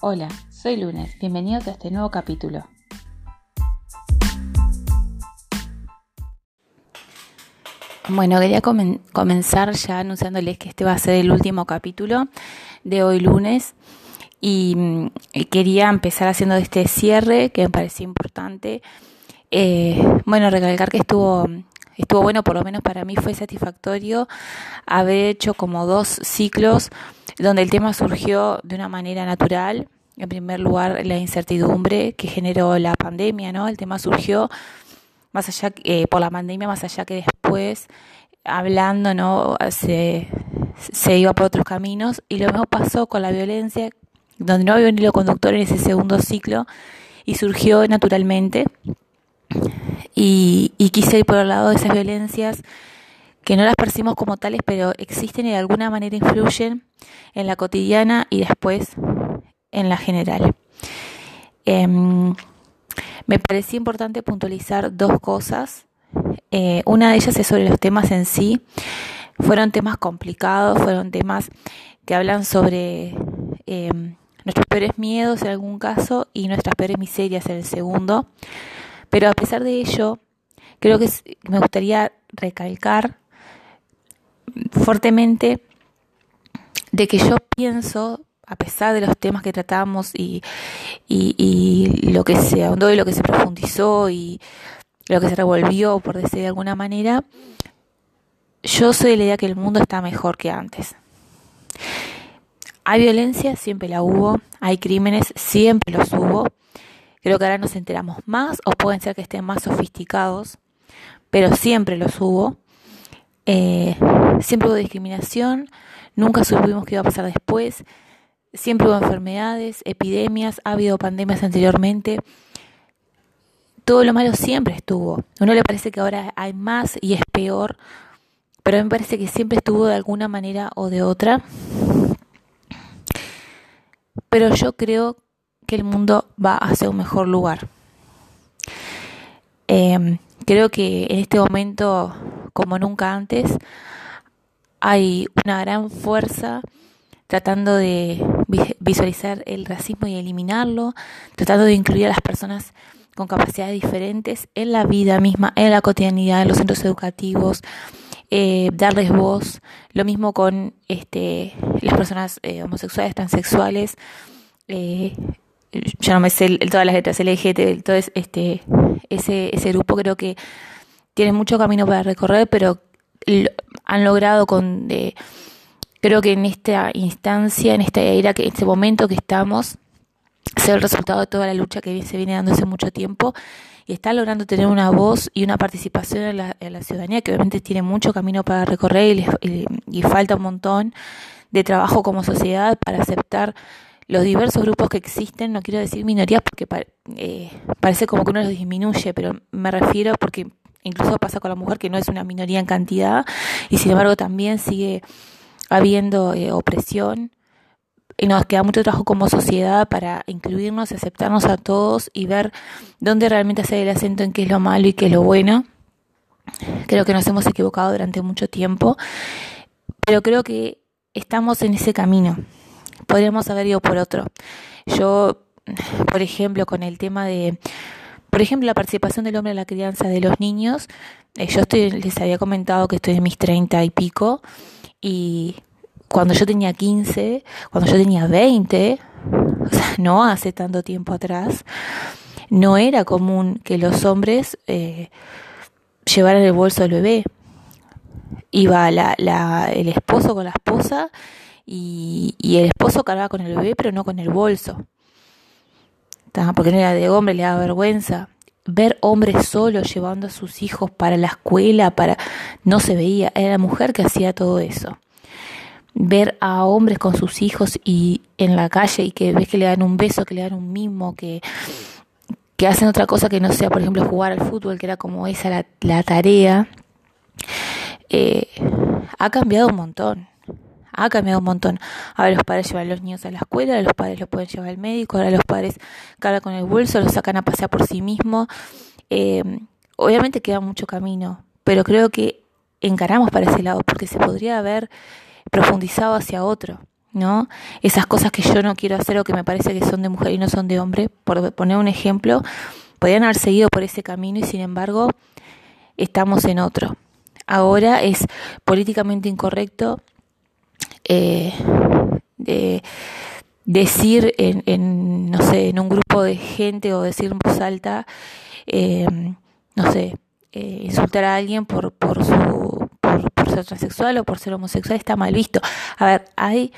Hola, soy Lunes, bienvenidos a este nuevo capítulo. Bueno, quería comenzar ya anunciándoles que este va a ser el último capítulo de hoy lunes y, mm, quería empezar haciendo este cierre que me parecía importante. Eh, bueno, recalcar que estuvo estuvo bueno, por lo menos para mí fue satisfactorio haber hecho como dos ciclos donde el tema surgió de una manera natural. En primer lugar, la incertidumbre que generó la pandemia, ¿no? El tema surgió más allá eh, por la pandemia, más allá que después hablando, ¿no? Se, se iba por otros caminos y lo mismo pasó con la violencia, donde no había un hilo conductor en ese segundo ciclo y surgió naturalmente y, quise ir por el lado de esas violencias que no las percibimos como tales, pero existen y de alguna manera influyen en la cotidiana y después en la general. Em, me parecía importante puntualizar dos cosas. Eh, una de ellas es sobre los temas en sí. Fueron temas complicados, fueron temas que hablan sobre em, nuestros peores miedos en algún caso y nuestras peores miserias en el segundo. Pero a pesar de ello, creo que me gustaría recalcar fuertemente de que yo pienso, a pesar de los temas que tratamos y, y, lo que se ahondó y lo que se profundizó y lo que se revolvió, por decir de alguna manera, yo soy de la idea que el mundo está mejor que antes. Hay violencia, siempre la hubo, hay crímenes, siempre los hubo, Creo que ahora nos enteramos más o pueden ser que estén más sofisticados, pero siempre los hubo. Eh, siempre hubo discriminación, nunca supimos qué iba a pasar después, siempre hubo enfermedades, epidemias, ha habido pandemias anteriormente. Todo lo malo siempre estuvo. A uno le parece que ahora hay más y es peor, pero a mí me parece que siempre estuvo de alguna manera o de otra. Pero yo creo que el mundo va hacia un mejor lugar. Em, creo que en este momento, como nunca antes, hay una gran fuerza tratando de visualizar el racismo y eliminarlo, tratando de incluir a las personas con capacidades diferentes en la vida misma, en la cotidianidad, en los centros educativos, eh, darles voz, lo mismo con este, las personas eh, homosexuales, transexuales, eh, yo no me sé todas las letras LGT, todo este, ese, ese grupo creo que tiene mucho camino para recorrer, pero han logrado con, de, creo que en esta instancia, en esta era, que en este momento que estamos, ser el resultado de toda la lucha que se viene dando hace mucho tiempo y está logrando tener una voz y una participación en la, ciudadanía que obviamente tiene mucho camino para recorrer y, y falta un montón de trabajo como sociedad para aceptar los diversos grupos que existen, no quiero decir minorías porque eh, parece como que uno los disminuye, pero me refiero porque incluso pasa con la mujer que no es una minoría en cantidad y sin embargo también sigue habiendo eh, opresión y nos queda mucho trabajo como sociedad para incluirnos, aceptarnos a todos y ver dónde realmente hacer el acento en qué es lo malo y qué es lo bueno. Creo que nos hemos equivocado durante mucho tiempo, pero creo que estamos en ese camino podríamos haber ido por otro. Yo, por ejemplo, con el tema de, por ejemplo, la participación del hombre en la crianza de los niños, eh, yo estoy, les había comentado que estoy en mis treinta y pico y cuando yo tenía 15, cuando yo tenía 20, o sea, no hace tanto tiempo atrás, no era común que los hombres eh, llevaran el bolso del bebé. Iba la, la, el esposo con la esposa y, el esposo cargaba con el bebé, pero no con el bolso. Porque no era de hombre, le daba vergüenza. Ver hombres solos llevando a sus hijos para la escuela, para no se veía, era la mujer que hacía todo eso. Ver a hombres con sus hijos y en la calle y que ves que le dan un beso, que le dan un mimo, que, que hacen otra cosa que no sea, por ejemplo, jugar al fútbol, que era como esa la, la tarea, eh, ha cambiado un montón ha cambiado un montón. Ahora los padres llevan a los niños a la escuela, los padres los pueden llevar al médico, ahora los padres cargan con el bolso, los sacan a pasear por sí mismos. Eh, obviamente queda mucho camino, pero creo que encaramos para ese lado porque se podría haber profundizado hacia otro. ¿no? Esas cosas que yo no quiero hacer o que me parece que son de mujer y no son de hombre, por poner un ejemplo, podrían haber seguido por ese camino y sin embargo estamos en otro. Ahora es políticamente incorrecto eh, de decir en, no sé, en un grupo de gente o decir en voz alta, eh, no sé, eh, insultar a alguien por, por, su, por, ser transexual o por ser homosexual está mal visto. A ver, hay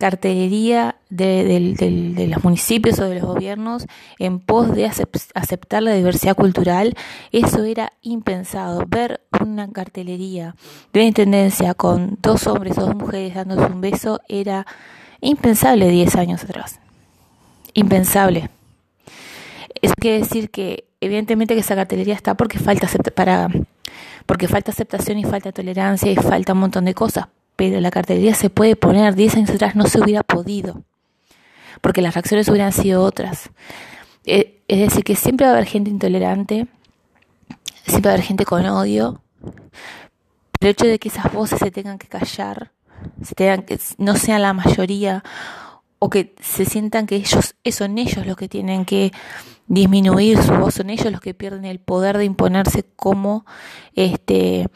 cartelería de, de, los municipios o de los gobiernos en pos de aceptar la diversidad cultural, eso era impensado. Ver una cartelería de una intendencia con dos hombres o dos mujeres dándose un beso era impensable 10 años atrás. Impensable. Eso quiere decir que evidentemente que esa cartelería está porque falta para porque falta aceptación y falta tolerancia y falta un montón de cosas, pero la cartelería se puede poner 10 años atrás no se hubiera podido. Porque las reacciones hubieran sido otras. Eh, es decir, que siempre va a haber gente intolerante, siempre va a haber gente con odio, pero el hecho de que esas voces se tengan que callar se tengan que no sean la mayoría o que se sientan que ellos son ellos los que tienen que disminuir su voz, son ellos los que pierden el poder de imponerse como este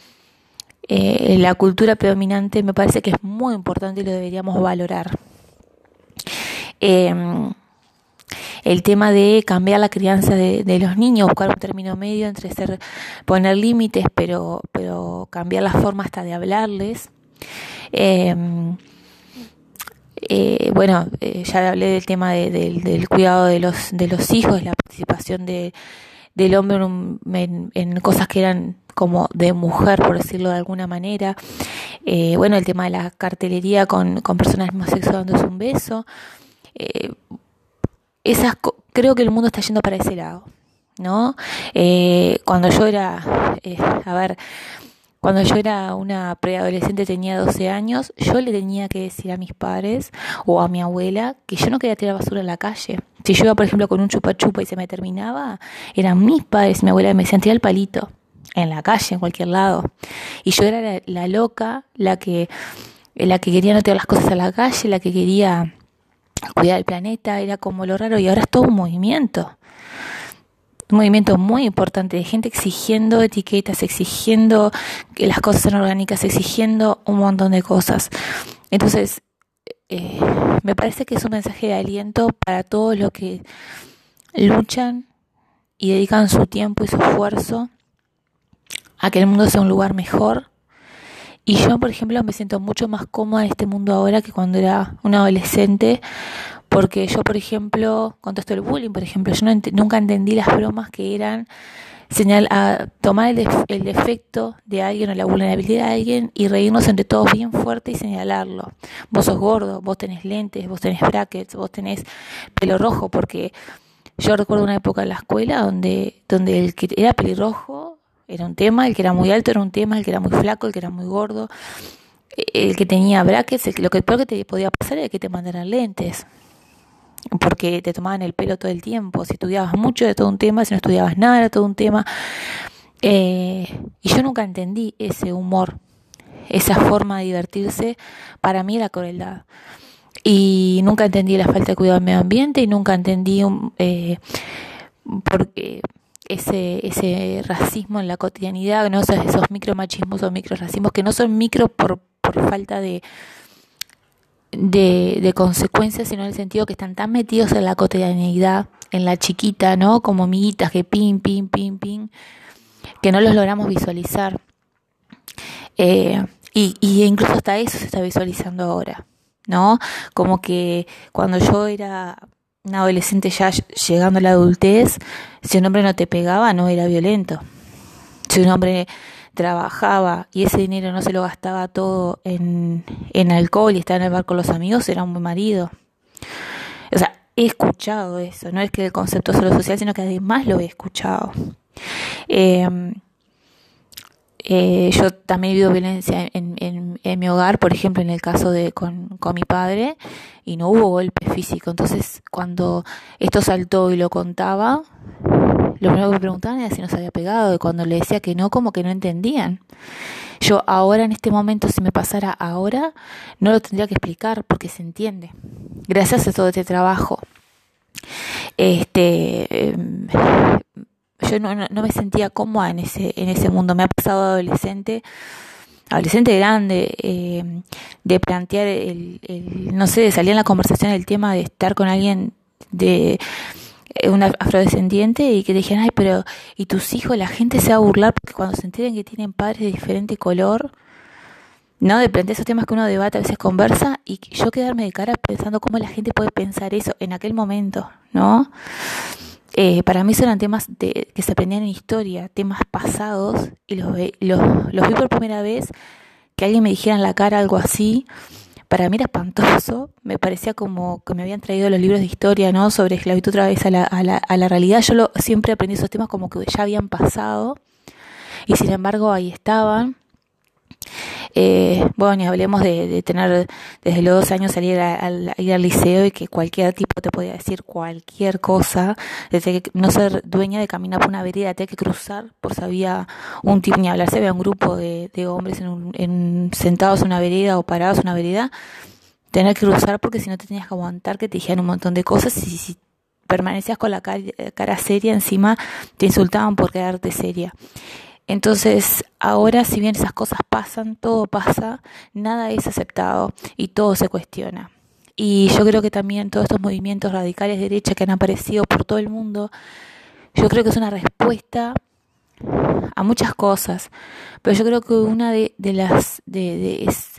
eh, la cultura predominante, me parece que es muy importante y lo deberíamos valorar. Em, el tema de cambiar la crianza de, de, los niños, buscar un término medio entre ser, poner límites, pero, pero cambiar la forma hasta de hablarles. Em, eh, bueno, eh, ya hablé del tema del cuidado de los, de los hijos, la participación de, del hombre en, cosas que eran como de mujer, por decirlo de alguna manera. Eh, bueno, el tema de la cartelería con, con personas homosexuales dándose un beso. esas creo que el mundo está yendo para ese lado, ¿no? cuando yo era, a ver, cuando yo era una preadolescente, tenía 12 años, yo le tenía que decir a mis padres o a mi abuela que yo no quería tirar basura en la calle. Si yo iba, por ejemplo, con un chupa chupa y se me terminaba, eran mis padres y mi abuela me decían, tira el palito en la calle, en cualquier lado. Y yo era la, loca, la que, la que quería no tirar las cosas a la calle, la que quería cuidar el planeta, era como lo raro y ahora es todo un movimiento un movimiento muy importante de gente exigiendo etiquetas, exigiendo que las cosas sean orgánicas, exigiendo un montón de cosas. Entonces, eh, me parece que es un mensaje de aliento para todos los que luchan y dedican su tiempo y su esfuerzo a que el mundo sea un lugar mejor. Y yo, por ejemplo, me siento mucho más cómoda en este mundo ahora que cuando era una adolescente, porque yo, por ejemplo, con todo esto del bullying, por ejemplo, yo nunca entendí las bromas que eran señal tomar el, el, defecto de alguien o la vulnerabilidad de alguien y reírnos entre todos bien fuerte y señalarlo. Vos sos gordo, vos tenés lentes, vos tenés brackets, vos tenés pelo rojo, porque yo recuerdo una época en la escuela donde, donde el que era pelirrojo era un tema, el que era muy alto era un tema, el que era muy flaco, el que era muy gordo, el que tenía brackets, el, lo que peor que te podía pasar era que te mandaran lentes porque te tomaban el pelo todo el tiempo, si estudiabas mucho de todo un tema, si no estudiabas nada de todo un tema. Eh, y yo nunca entendí ese humor, esa forma de divertirse, para mí era crueldad. Y nunca entendí la falta de cuidado del medio ambiente y nunca entendí eh, porque ese, ese racismo en la cotidianidad, ¿no? esos, esos micromachismos o microracismos que no son micro por, por falta de, de, de consecuencias, sino en el sentido que están tan metidos en la cotidianidad, en la chiquita, ¿no? Como amiguitas que pin, pin, pin, pin, que no los logramos visualizar. Eh, y, y incluso hasta eso se está visualizando ahora, ¿no? Como que cuando yo era una adolescente ya llegando a la adultez, si un hombre no te pegaba, no era violento. Si un hombre trabajaba y ese dinero no se lo gastaba todo en, en alcohol y estaba en el bar con los amigos, era un buen marido. O sea, he escuchado eso, no es que el concepto solo social, sino que además lo he escuchado. Em, eh, yo también he vivido violencia en, en, mi hogar, por ejemplo, en el caso de con, con mi padre, y no hubo golpe físico. Entonces, cuando esto saltó y lo contaba, lo primero que me preguntaban era si nos había pegado y cuando le decía que no, como que no entendían. Yo ahora en este momento, si me pasara ahora, no lo tendría que explicar porque se entiende. Gracias a todo este trabajo. Este, em, yo no, no, me sentía cómoda en ese, en ese mundo. Me ha pasado adolescente adolescente grande, em, de plantear el, el, no sé, de salir en la conversación el tema de estar con alguien de una afrodescendiente y que dijeran, ay, pero, ¿y tus hijos? La gente se va a burlar porque cuando se enteren que tienen padres de diferente color, ¿no? De plantear esos temas que uno debate, a veces conversa, y yo quedarme de cara pensando cómo la gente puede pensar eso en aquel momento, ¿no? Eh, para mí eran temas de, que se aprendían en historia, temas pasados, y los, los, los vi por primera vez, que alguien me dijera en la cara algo así, para mí era espantoso, me parecía como que me habían traído los libros de historia, ¿no? Sobre esclavitud otra vez a la, a la, a la realidad. Yo lo, siempre aprendí esos temas como que ya habían pasado y sin embargo ahí estaban. Eh, bueno, y hablemos de, tener desde los dos años salir al, ir al liceo y que cualquier tipo te podía decir cualquier cosa, desde que no ser dueña de caminar por una vereda, tener que cruzar por si había un tipo, ni hablar, se había un grupo de, de hombres en en, sentados en una vereda o parados en una vereda, tener que cruzar porque si no te tenías que aguantar que te dijeran un montón de cosas y si permanecías con la cara seria encima te insultaban por quedarte seria. Entonces, ahora si bien esas cosas pasan, todo pasa, nada es aceptado y todo se cuestiona. Y yo creo que también todos estos movimientos radicales de derecha que han aparecido por todo el mundo, yo creo que es una respuesta a muchas cosas, pero yo creo que una de, las de, de es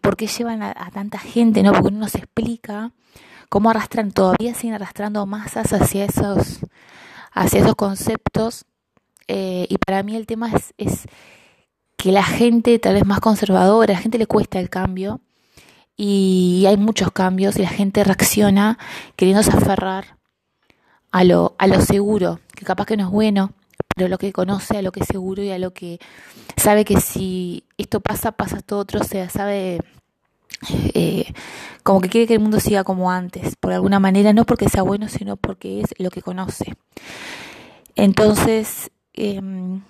por qué llevan a, tanta gente, ¿no? Porque uno nos explica cómo arrastran, todavía siguen arrastrando masas hacia esos, hacia esos conceptos eh, y para mí el tema es, es, que la gente tal vez más conservadora, a la gente le cuesta el cambio y hay muchos cambios y la gente reacciona queriéndose aferrar a lo, a lo seguro, que capaz que no es bueno, pero lo que conoce, a lo que es seguro y a lo que sabe que si esto pasa, pasa todo otro, o sea, sabe eh, como que quiere que el mundo siga como antes, por alguna manera, no porque sea bueno, sino porque es lo que conoce. Entonces, Em,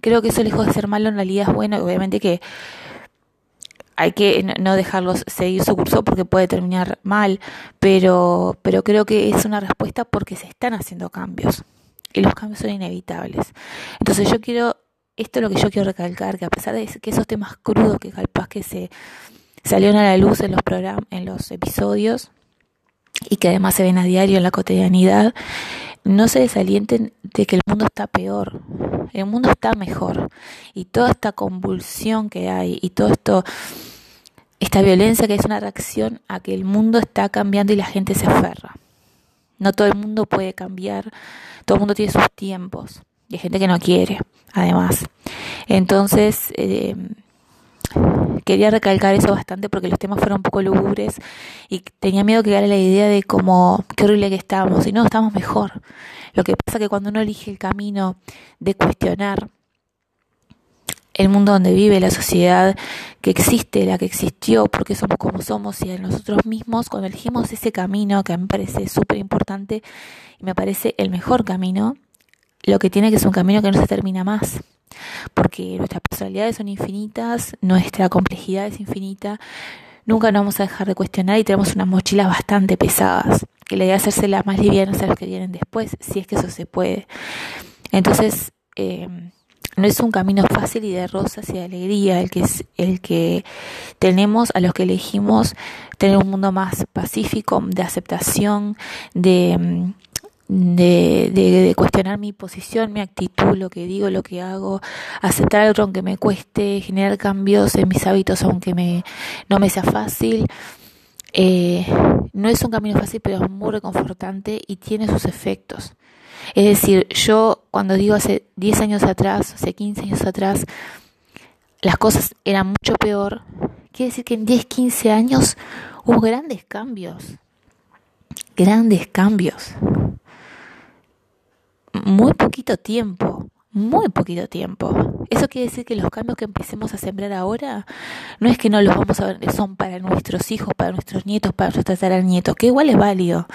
creo que eso lejos de ser malo en realidad es bueno, obviamente que hay que no dejarlos seguir su curso porque puede terminar mal, pero, pero creo que es una respuesta porque se están haciendo cambios y los cambios son inevitables. Entonces yo quiero, esto es lo que yo quiero recalcar, que a pesar de que esos temas crudos que capaz que se salieron a la luz en los programas, en los episodios y que además se ven a diario en la cotidianidad, no se desalienten de que el mundo está peor, el mundo está mejor y toda esta convulsión que hay y todo esto, esta violencia que es una reacción a que el mundo está cambiando y la gente se aferra. No todo el mundo puede cambiar, todo el mundo tiene sus tiempos y hay gente que no quiere, además. Entonces, eh, quería recalcar eso bastante porque los temas fueron un poco lúgubres y tenía miedo que quedara la idea de como qué horrible que estábamos y no, estamos mejor. Lo que pasa que cuando uno elige el camino de cuestionar el mundo donde vive, la sociedad que existe, la que existió, porque somos como somos y a nosotros mismos, cuando elegimos ese camino que a mí me parece súper importante y me parece el mejor camino, lo que tiene que ser un camino que no se termina más porque nuestras personalidades son infinitas, nuestra complejidad es infinita, nunca nos vamos a dejar de cuestionar y tenemos unas mochilas bastante pesadas, que la idea es hacerse las más livianas a los que vienen después, si es que eso se puede. Entonces, eh, no es un camino fácil y de rosas y de alegría el que es el que tenemos a los que elegimos tener un mundo más pacífico, de aceptación, de mm, de, de, cuestionar mi posición, mi actitud, lo que digo, lo que hago, aceptar algo aunque me cueste, generar cambios en mis hábitos aunque me, no me sea fácil. Eh, no es un camino fácil, pero es muy reconfortante y tiene sus efectos. Es decir, yo cuando digo hace 10 años atrás, hace 15 años atrás, las cosas eran mucho peor, quiere decir que en 10, 15 años hubo grandes cambios. Grandes cambios muy poquito tiempo, muy poquito tiempo. Eso quiere decir que los cambios que empecemos a sembrar ahora no es que no los vamos a ver, son para nuestros hijos, para nuestros nietos, para nuestros nietos, que igual es válido,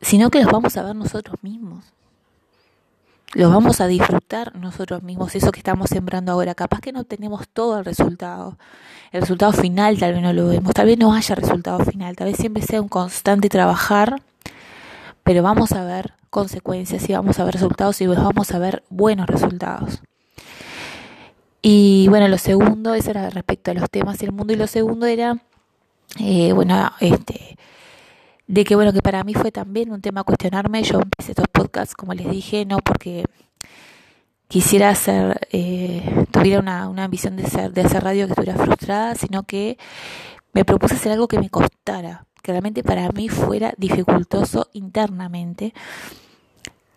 sino que los vamos a ver nosotros mismos. lo vamos a disfrutar nosotros mismos, eso que estamos sembrando ahora. Capaz que no tenemos todo el resultado. El resultado final tal vez no lo vemos, tal vez no haya resultado final, tal vez siempre sea un constante trabajar, pero vamos a ver consecuencias y vamos a ver resultados y vamos a ver buenos resultados. Y bueno, lo segundo, eso era respecto a los temas del mundo, y lo segundo era, eh, bueno, este, de que bueno, que para mí fue también un tema cuestionarme. Yo empecé estos podcasts, como les dije, no porque quisiera hacer, eh, tuviera una, una ambición de, ser, de hacer radio que estuviera frustrada, sino que me propuse hacer algo que me costara, que realmente para mí fuera dificultoso internamente,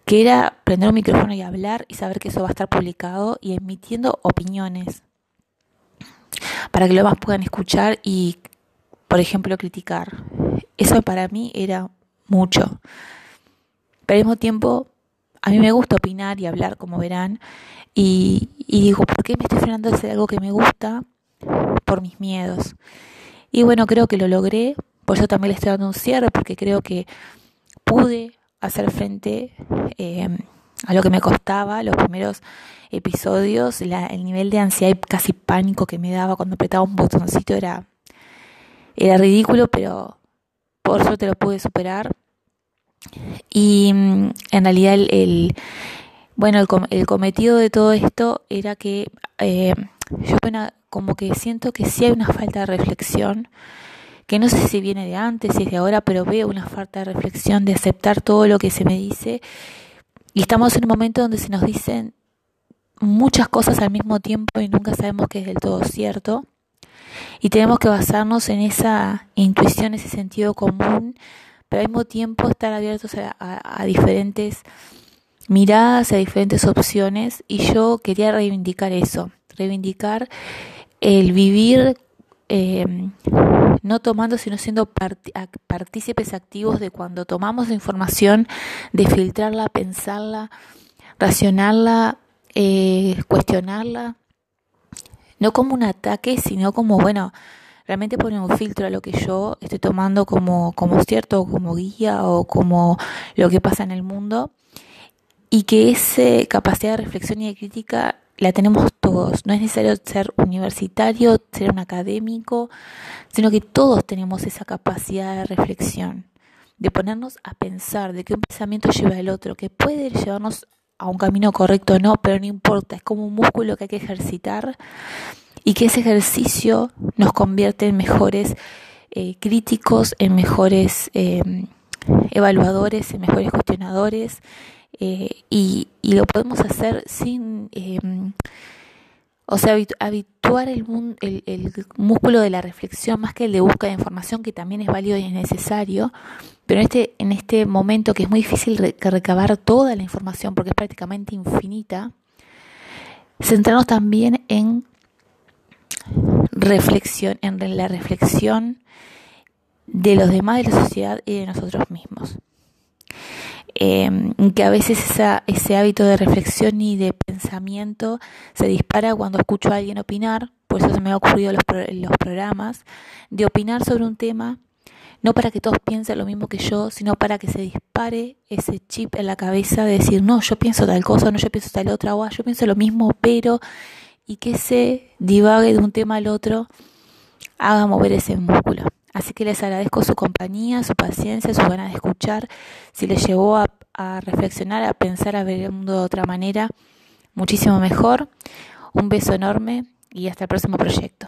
que era prender un micrófono y hablar y saber que eso va a estar publicado y emitiendo opiniones para que lo más puedan escuchar y, por ejemplo, criticar. Eso para mí era mucho. Pero al mismo tiempo, a mí me gusta opinar y hablar, como verán, y, digo, ¿por qué me estoy frenando a hacer algo que me gusta? Por mis miedos. Y bueno, creo que lo logré, por eso también le estoy dando un cierre, porque creo que pude hacer frente eh, a lo que me costaba, los primeros episodios, el nivel de ansiedad y casi pánico que me daba cuando apretaba un botoncito era, era ridículo, pero por suerte lo pude superar. Y mm, en realidad el, bueno, el, cometido de todo esto era que eh, yo como que siento que sí hay una falta de reflexión, que no sé si viene de antes, si es de ahora, pero veo una falta de reflexión, de aceptar todo lo que se me dice. Y estamos en un momento donde se nos dicen muchas cosas al mismo tiempo y nunca sabemos qué es del todo cierto. Y tenemos que basarnos en esa intuición, ese sentido común, pero al mismo tiempo estar abiertos a, diferentes miradas, a diferentes opciones. Y yo quería reivindicar eso, reivindicar el vivir em, no tomando, sino siendo partícipes activos de cuando tomamos información, de filtrarla, pensarla, racionarla, eh, cuestionarla no como un ataque, sino como, bueno, realmente poner un filtro a lo que yo estoy tomando como, como cierto, como guía o como lo que pasa en el mundo. Y que esa capacidad de reflexión y de crítica la tenemos todos. No es necesario ser universitario, ser un académico, sino que todos tenemos esa capacidad de reflexión, de ponernos a pensar, de un pensamiento lleva al otro, que puede llevarnos a un camino correcto o no, pero no importa, es como un músculo que hay que ejercitar y que ese ejercicio nos convierte en mejores eh, críticos, en mejores eh, evaluadores, en mejores cuestionadores eh, y, y, lo podemos hacer sin, o sea, habituar el, el, el músculo de la reflexión más que el de búsqueda de información, que también es válido y es necesario, pero en este, en este momento que es muy difícil recabar toda la información porque es prácticamente infinita, centrarnos también en reflexión, en la reflexión de los demás, de la sociedad y de nosotros mismos. Em, que a veces ese hábito de reflexión y de pensamiento se dispara cuando escucho a alguien opinar, por eso se me ha ocurrido los, los programas, de opinar sobre un tema no para que todos piensen lo mismo que yo, sino para que se dispare ese chip en la cabeza de decir, no, yo pienso tal cosa, no, yo pienso tal otra, o ah, yo pienso lo mismo, pero, y que se divague de un tema al otro, haga mover ese músculo. Así que les agradezco su compañía, su paciencia, su ganas de escuchar. Si les llevó a, a reflexionar, a pensar, a ver el mundo de otra manera, muchísimo mejor. Un beso enorme y hasta el próximo proyecto.